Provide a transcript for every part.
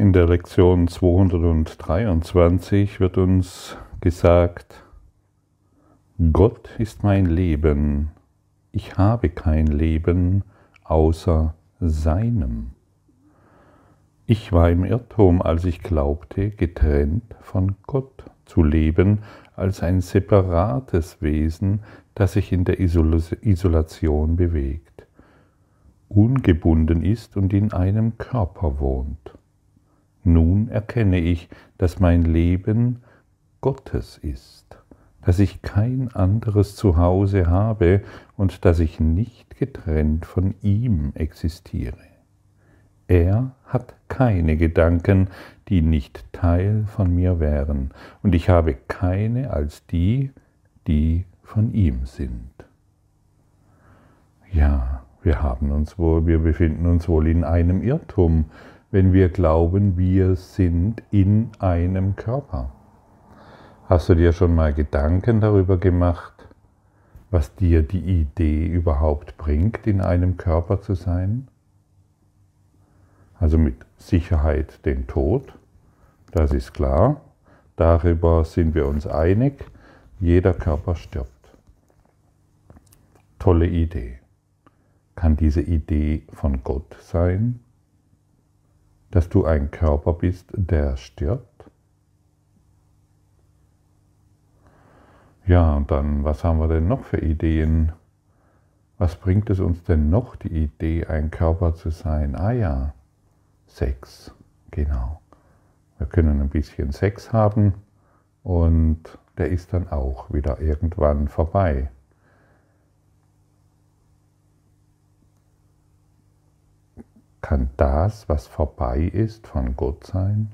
In der Lektion 223 wird uns gesagt, Gott ist mein Leben, ich habe kein Leben außer seinem. Ich war im Irrtum, als ich glaubte, getrennt von Gott zu leben, als ein separates Wesen, das sich in der Isolation bewegt, ungebunden ist und in einem Körper wohnt. Nun erkenne ich, dass mein Leben Gottes ist, dass ich kein anderes Zuhause habe und dass ich nicht getrennt von ihm existiere. Er hat keine Gedanken, die nicht Teil von mir wären, und ich habe keine als die, die von ihm sind. Ja, wir haben uns wohl, wir befinden uns wohl in einem Irrtum, wenn wir glauben, wir sind in einem Körper. Hast du dir schon mal Gedanken darüber gemacht, was dir die Idee überhaupt bringt, in einem Körper zu sein? Also mit Sicherheit den Tod, das ist klar. Darüber sind wir uns einig. Jeder Körper stirbt. Tolle Idee. Kann diese Idee von Gott sein? Dass du ein Körper bist, der stirbt? Ja, und dann, was haben wir denn noch für Ideen? Was bringt es uns denn noch, die Idee, ein Körper zu sein? Ah ja, Sex, genau. Wir können ein bisschen Sex haben und der ist dann auch wieder irgendwann vorbei. Kann das, was vorbei ist, von Gott sein?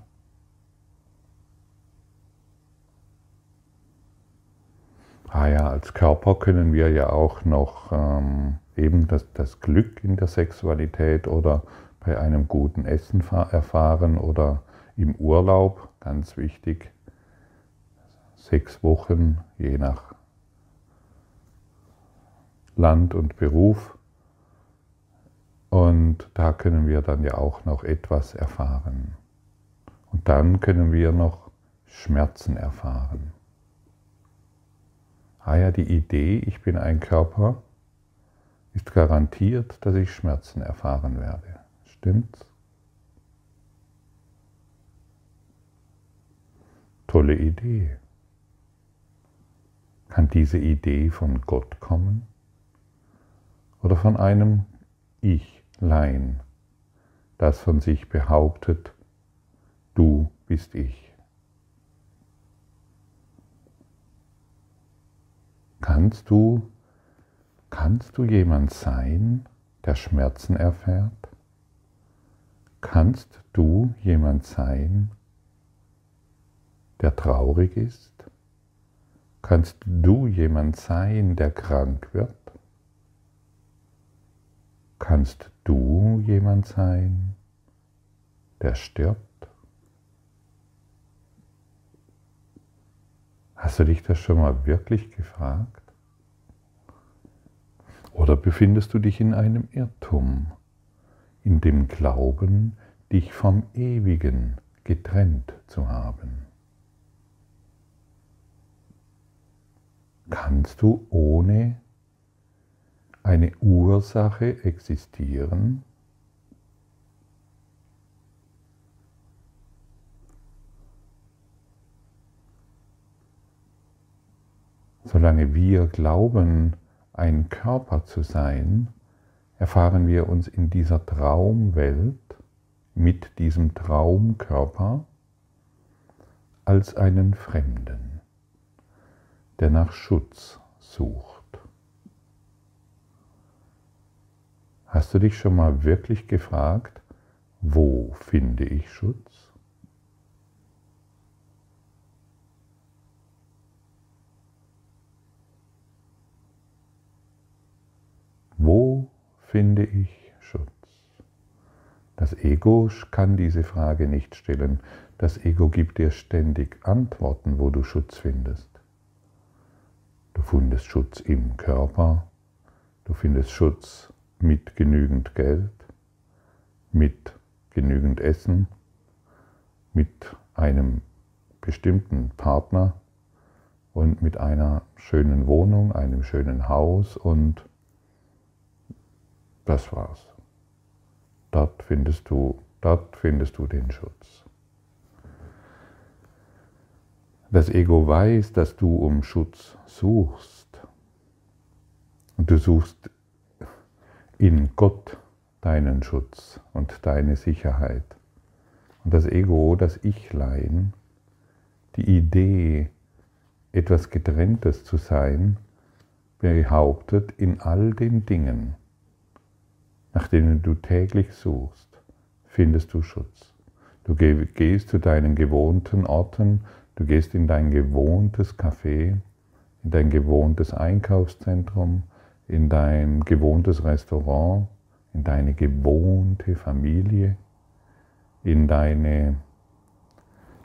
Ah ja, als Körper können wir ja auch noch ähm, eben das, das Glück in der Sexualität oder bei einem guten Essen erfahren oder im Urlaub, ganz wichtig, sechs Wochen je nach Land und Beruf und da können wir dann ja auch noch etwas erfahren. Und dann können wir noch Schmerzen erfahren. Ah ja, die Idee, ich bin ein Körper, ist garantiert, dass ich Schmerzen erfahren werde. Stimmt's? Tolle Idee. Kann diese Idee von Gott kommen? Oder von einem Ich? Lein, das von sich behauptet, du bist ich. Kannst du, kannst du jemand sein, der Schmerzen erfährt? Kannst du jemand sein, der traurig ist? Kannst du jemand sein, der krank wird? Kannst du jemand sein, der stirbt? Hast du dich das schon mal wirklich gefragt? Oder befindest du dich in einem Irrtum, in dem Glauben, dich vom Ewigen getrennt zu haben? Kannst du ohne eine Ursache existieren? Solange wir glauben, ein Körper zu sein, erfahren wir uns in dieser Traumwelt mit diesem Traumkörper als einen Fremden, der nach Schutz sucht. Hast du dich schon mal wirklich gefragt, wo finde ich Schutz? Wo finde ich Schutz? Das Ego kann diese Frage nicht stellen. Das Ego gibt dir ständig Antworten, wo du Schutz findest. Du findest Schutz im Körper, du findest Schutz mit genügend Geld, mit genügend Essen, mit einem bestimmten Partner und mit einer schönen Wohnung, einem schönen Haus und das war's. Dort findest du, dort findest du den Schutz. Das Ego weiß, dass du um Schutz suchst. Und du suchst in Gott deinen Schutz und deine Sicherheit. Und das Ego, das Ich-Lein, die Idee, etwas Getrenntes zu sein, behauptet, in all den Dingen, nach denen du täglich suchst, findest du Schutz. Du gehst zu deinen gewohnten Orten, du gehst in dein gewohntes Café, in dein gewohntes Einkaufszentrum, in dein gewohntes Restaurant, in deine gewohnte Familie, in deine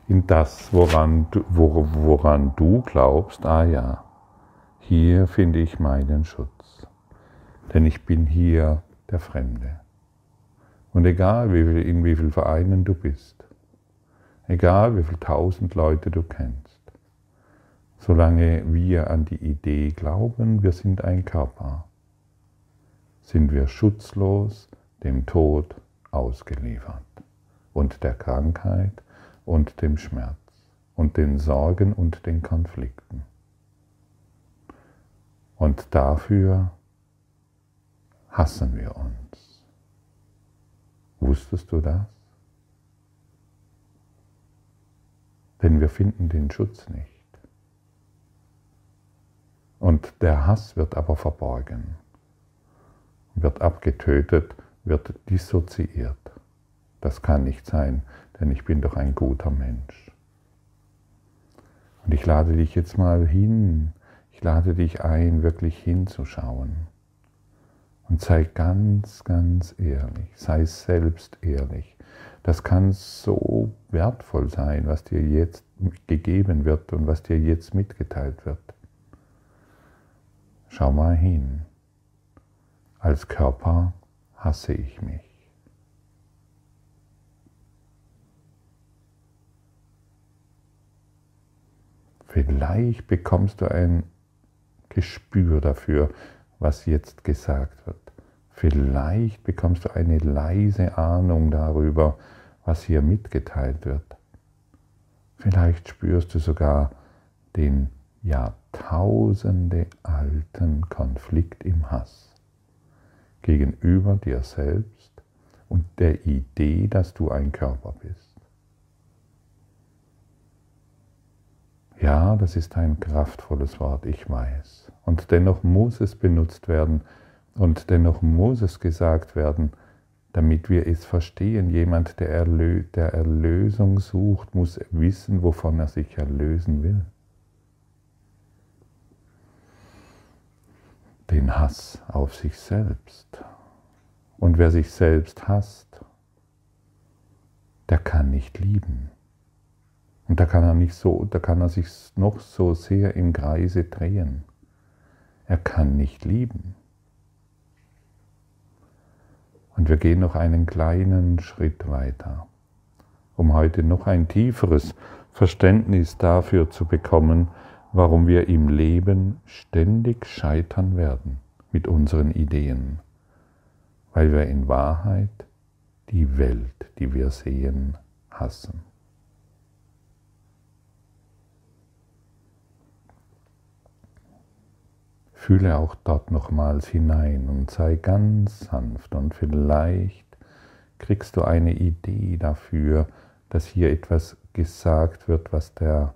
in das, woran du, woran du glaubst, ah ja, hier finde ich meinen Schutz. Denn ich bin hier der Fremde. Und egal, in wie vielen Vereinen du bist, egal wie viele tausend Leute du kennst, solange wir an die Idee glauben, wir sind ein Körper, sind wir schutzlos dem Tod ausgeliefert und der Krankheit und dem Schmerz und den Sorgen und den Konflikten. Und dafür hassen wir uns. Wusstest du das? Denn wir finden den Schutz nicht. Und der Hass wird aber verborgen, wird abgetötet, wird dissoziiert. Das kann nicht sein, denn ich bin doch ein guter Mensch. Und ich lade dich jetzt mal hin, ich lade dich ein, wirklich hinzuschauen. Und sei ganz, ganz ehrlich, sei selbst ehrlich. Das kann so wertvoll sein, was dir jetzt gegeben wird und was dir jetzt mitgeteilt wird. Schau mal hin. Als Körper hasse ich mich. Vielleicht bekommst du ein Gespür dafür, was jetzt gesagt wird. Vielleicht bekommst du eine leise Ahnung darüber, was hier mitgeteilt wird. Vielleicht spürst du sogar den Jahrtausende alten Konflikt im Hass gegenüber dir selbst und der Idee, dass du ein Körper bist. Ja, das ist ein kraftvolles Wort, ich weiß. Und dennoch muss es benutzt werden und dennoch muss es gesagt werden, damit wir es verstehen. Jemand, der, Erlö der Erlösung sucht, muss wissen, wovon er sich erlösen will. Den Hass auf sich selbst. Und wer sich selbst hasst, der kann nicht lieben. Und da kann er nicht so, da kann er sich noch so sehr im Kreise drehen. Er kann nicht lieben. Und wir gehen noch einen kleinen Schritt weiter, um heute noch ein tieferes Verständnis dafür zu bekommen, warum wir im Leben ständig scheitern werden mit unseren Ideen, weil wir in Wahrheit die Welt, die wir sehen, hassen. Fühle auch dort nochmals hinein und sei ganz sanft und vielleicht kriegst du eine Idee dafür, dass hier etwas gesagt wird, was der,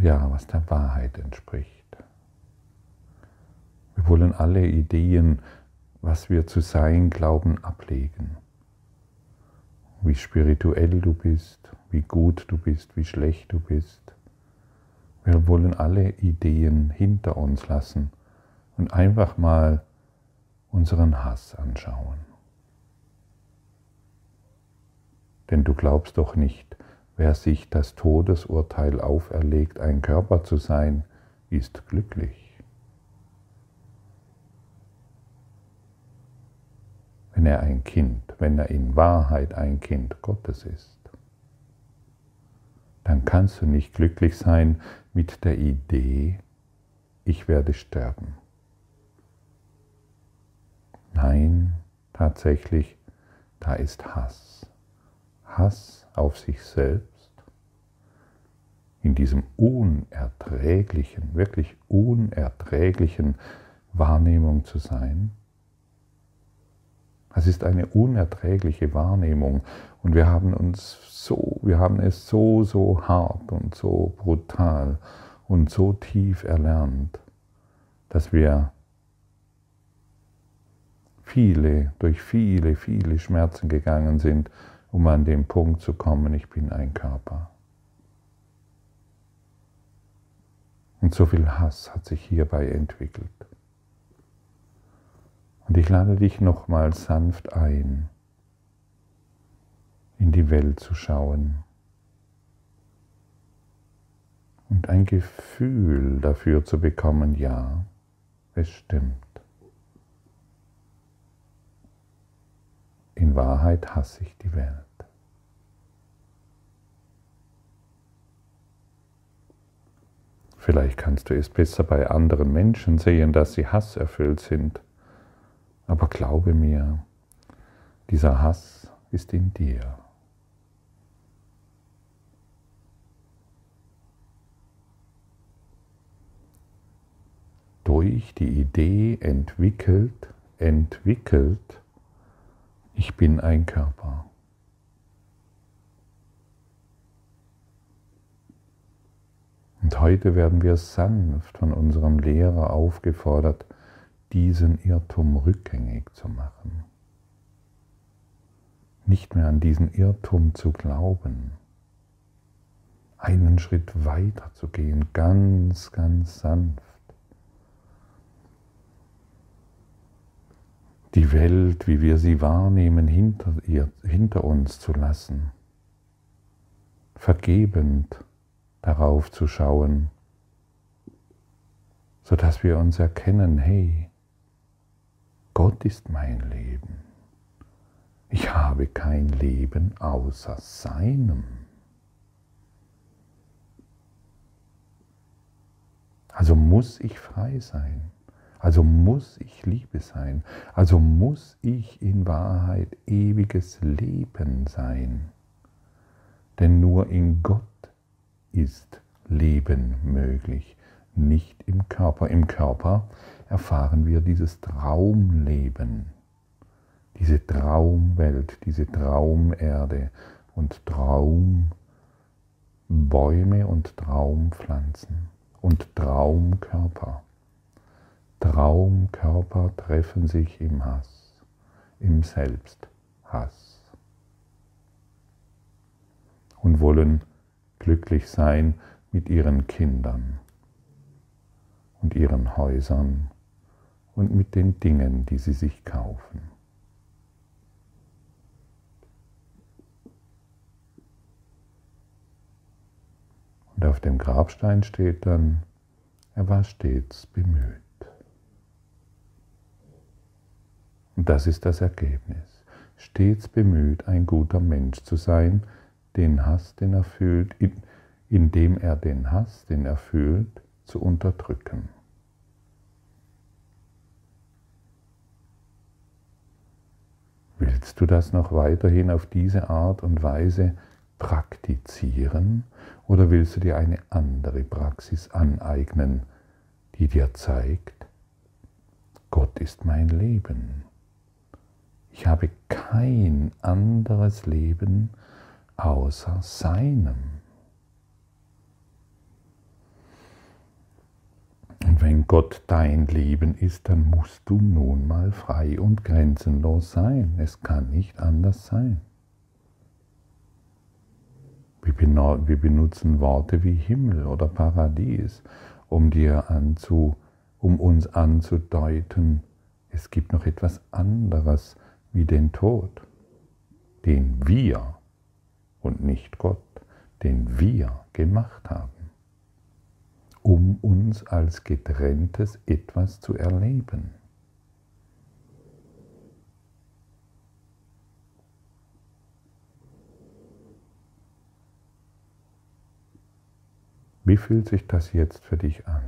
ja, was der Wahrheit entspricht. Wir wollen alle Ideen, was wir zu sein glauben, ablegen. Wie spirituell du bist, wie gut du bist, wie schlecht du bist wir wollen alle Ideen hinter uns lassen und einfach mal unseren Hass anschauen. Denn du glaubst doch nicht, wer sich das Todesurteil auferlegt, ein Körper zu sein, ist glücklich. Wenn er ein Kind, wenn er in Wahrheit ein Kind Gottes ist. dann kannst du nicht glücklich sein mit der Idee, ich werde sterben. Nein, tatsächlich, da ist Hass. Hass auf sich selbst, in diesem unerträglichen, wirklich unerträglichen Wahrnehmung zu sein. Es ist eine unerträgliche Wahrnehmung und wir haben uns so, wir haben es so, so hart und so brutal und so tief erlernt, dass wir viele, durch viele, viele Schmerzen gegangen sind, um an den Punkt zu kommen, ich bin ein Körper. Und so viel Hass hat sich hierbei entwickelt. Und ich lade dich nochmal sanft ein, in die Welt zu schauen und ein Gefühl dafür zu bekommen, ja, es stimmt. In Wahrheit hasse ich die Welt. Vielleicht kannst du es besser bei anderen Menschen sehen, dass sie hasserfüllt sind. Aber glaube mir, dieser Hass ist in dir. Durch die Idee entwickelt, entwickelt, ich bin ein Körper. Und heute werden wir sanft von unserem Lehrer aufgefordert, diesen Irrtum rückgängig zu machen. Nicht mehr an diesen Irrtum zu glauben. Einen Schritt weiter zu gehen, ganz, ganz sanft. Die Welt, wie wir sie wahrnehmen, hinter, ihr, hinter uns zu lassen, vergebend darauf zu schauen, sodass wir uns erkennen, hey, Gott ist mein Leben. Ich habe kein Leben außer seinem. Also muss ich frei sein. Also muss ich Liebe sein. Also muss ich in Wahrheit ewiges Leben sein. Denn nur in Gott ist Leben möglich, nicht im Körper. Im Körper erfahren wir dieses Traumleben, diese Traumwelt, diese Traumerde und Traumbäume und Traumpflanzen und Traumkörper. Traumkörper treffen sich im Hass, im Selbsthass und wollen glücklich sein mit ihren Kindern und ihren Häusern und mit den Dingen, die sie sich kaufen. Und auf dem Grabstein steht dann, er war stets bemüht. Und das ist das Ergebnis. Stets bemüht, ein guter Mensch zu sein, den Hass, den er fühlt, indem er den Hass, den er fühlt, zu unterdrücken. Willst du das noch weiterhin auf diese Art und Weise praktizieren oder willst du dir eine andere Praxis aneignen, die dir zeigt, Gott ist mein Leben. Ich habe kein anderes Leben außer seinem. Und wenn Gott dein Leben ist, dann musst du nun mal frei und grenzenlos sein. Es kann nicht anders sein. Wir benutzen Worte wie Himmel oder Paradies, um dir anzu, um uns anzudeuten, es gibt noch etwas anderes, wie den Tod, den wir und nicht Gott, den wir gemacht haben, um uns als getrenntes etwas zu erleben. Wie fühlt sich das jetzt für dich an?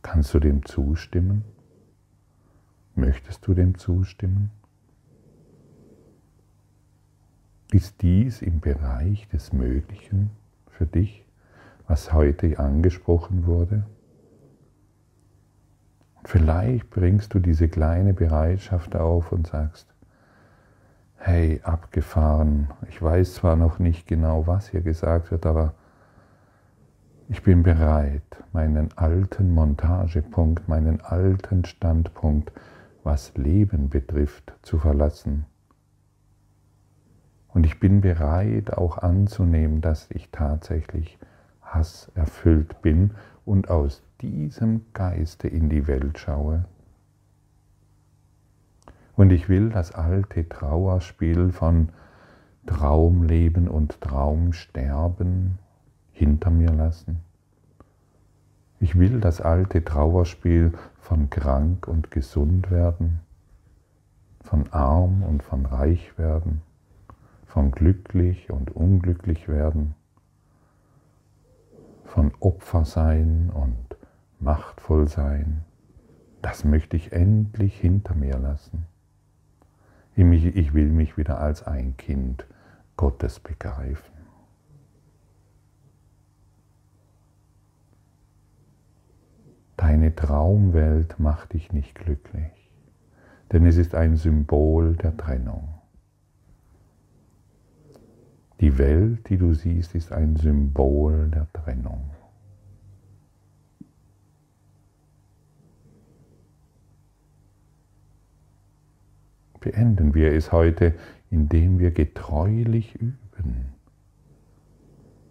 Kannst du dem zustimmen? Möchtest du dem zustimmen? Ist dies im Bereich des Möglichen für dich, was heute angesprochen wurde? Vielleicht bringst du diese kleine Bereitschaft auf und sagst, hey, abgefahren, ich weiß zwar noch nicht genau, was hier gesagt wird, aber ich bin bereit, meinen alten Montagepunkt, meinen alten Standpunkt, was Leben betrifft, zu verlassen. Und ich bin bereit auch anzunehmen, dass ich tatsächlich hasserfüllt bin und aus diesem Geiste in die Welt schaue. Und ich will das alte Trauerspiel von Traumleben und Traumsterben hinter mir lassen. Ich will das alte Trauerspiel von krank und gesund werden, von arm und von reich werden, von glücklich und unglücklich werden, von Opfer sein und machtvoll sein. Das möchte ich endlich hinter mir lassen. Ich will mich wieder als ein Kind Gottes begreifen. Deine Traumwelt macht dich nicht glücklich, denn es ist ein Symbol der Trennung. Die Welt, die du siehst, ist ein Symbol der Trennung. Beenden wir es heute, indem wir getreulich üben,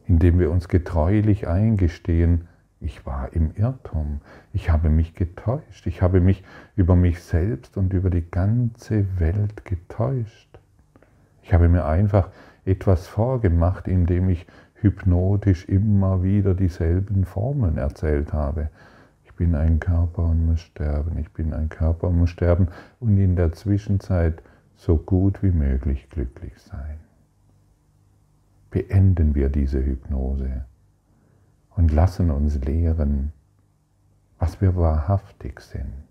indem wir uns getreulich eingestehen, ich war im Irrtum. Ich habe mich getäuscht. Ich habe mich über mich selbst und über die ganze Welt getäuscht. Ich habe mir einfach etwas vorgemacht, indem ich hypnotisch immer wieder dieselben Formeln erzählt habe. Ich bin ein Körper und muss sterben. Ich bin ein Körper und muss sterben und in der Zwischenzeit so gut wie möglich glücklich sein. Beenden wir diese Hypnose und lassen uns lehren, was wir wahrhaftig sind.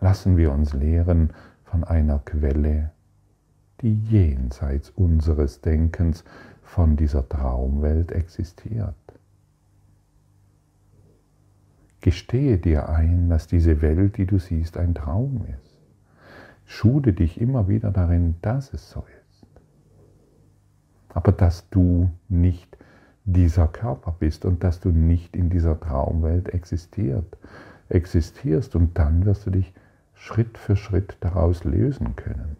Lassen wir uns lehren von einer Quelle, die jenseits unseres Denkens von dieser Traumwelt existiert. Gestehe dir ein, dass diese Welt, die du siehst, ein Traum ist. Schude dich immer wieder darin, dass es so ist. Aber dass du nicht dieser Körper bist und dass du nicht in dieser Traumwelt existiert, existierst und dann wirst du dich Schritt für Schritt daraus lösen können.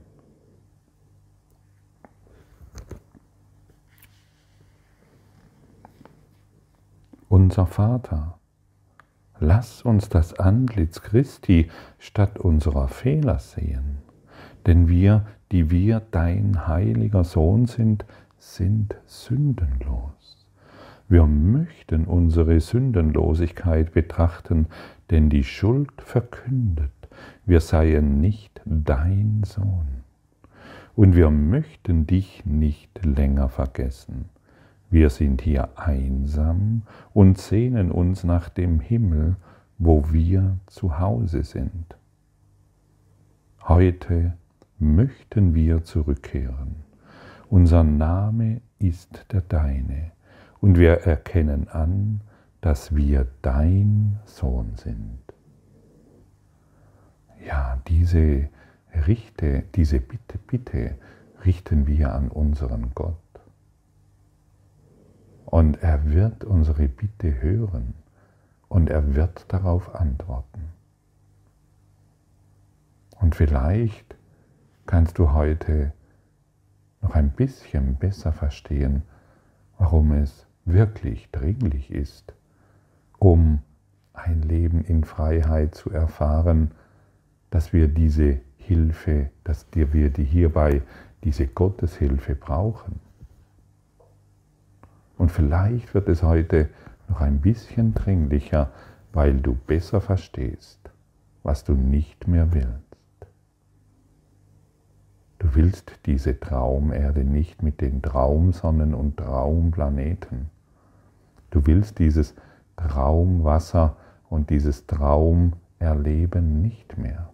Unser Vater, lass uns das Antlitz Christi statt unserer Fehler sehen, denn wir, die wir dein heiliger Sohn sind, sind sündenlos. Wir möchten unsere Sündenlosigkeit betrachten, denn die Schuld verkündet, wir seien nicht dein Sohn. Und wir möchten dich nicht länger vergessen. Wir sind hier einsam und sehnen uns nach dem Himmel, wo wir zu Hause sind. Heute möchten wir zurückkehren. Unser Name ist der deine und wir erkennen an, dass wir dein Sohn sind. Ja, diese Richte, diese Bitte, Bitte richten wir an unseren Gott. Und er wird unsere Bitte hören und er wird darauf antworten. Und vielleicht kannst du heute noch ein bisschen besser verstehen, warum es wirklich dringlich ist, um ein Leben in Freiheit zu erfahren, dass wir diese Hilfe, dass wir die hierbei diese Gotteshilfe brauchen. Und vielleicht wird es heute noch ein bisschen dringlicher, weil du besser verstehst, was du nicht mehr willst. Du willst diese Traumerde nicht mit den Traumsonnen und Traumplaneten Du willst dieses Traumwasser und dieses Traumerleben nicht mehr.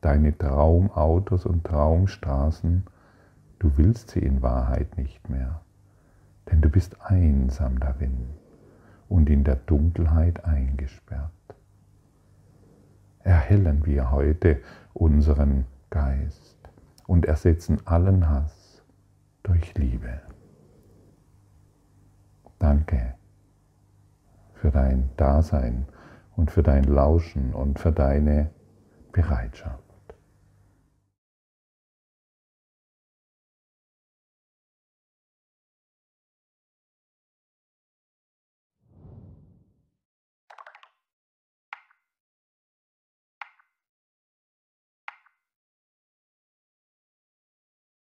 Deine Traumautos und Traumstraßen, du willst sie in Wahrheit nicht mehr. Denn du bist einsam darin und in der Dunkelheit eingesperrt. Erhellen wir heute unseren Geist und ersetzen allen Hass durch Liebe. Danke für dein Dasein und für dein Lauschen und für deine Bereitschaft.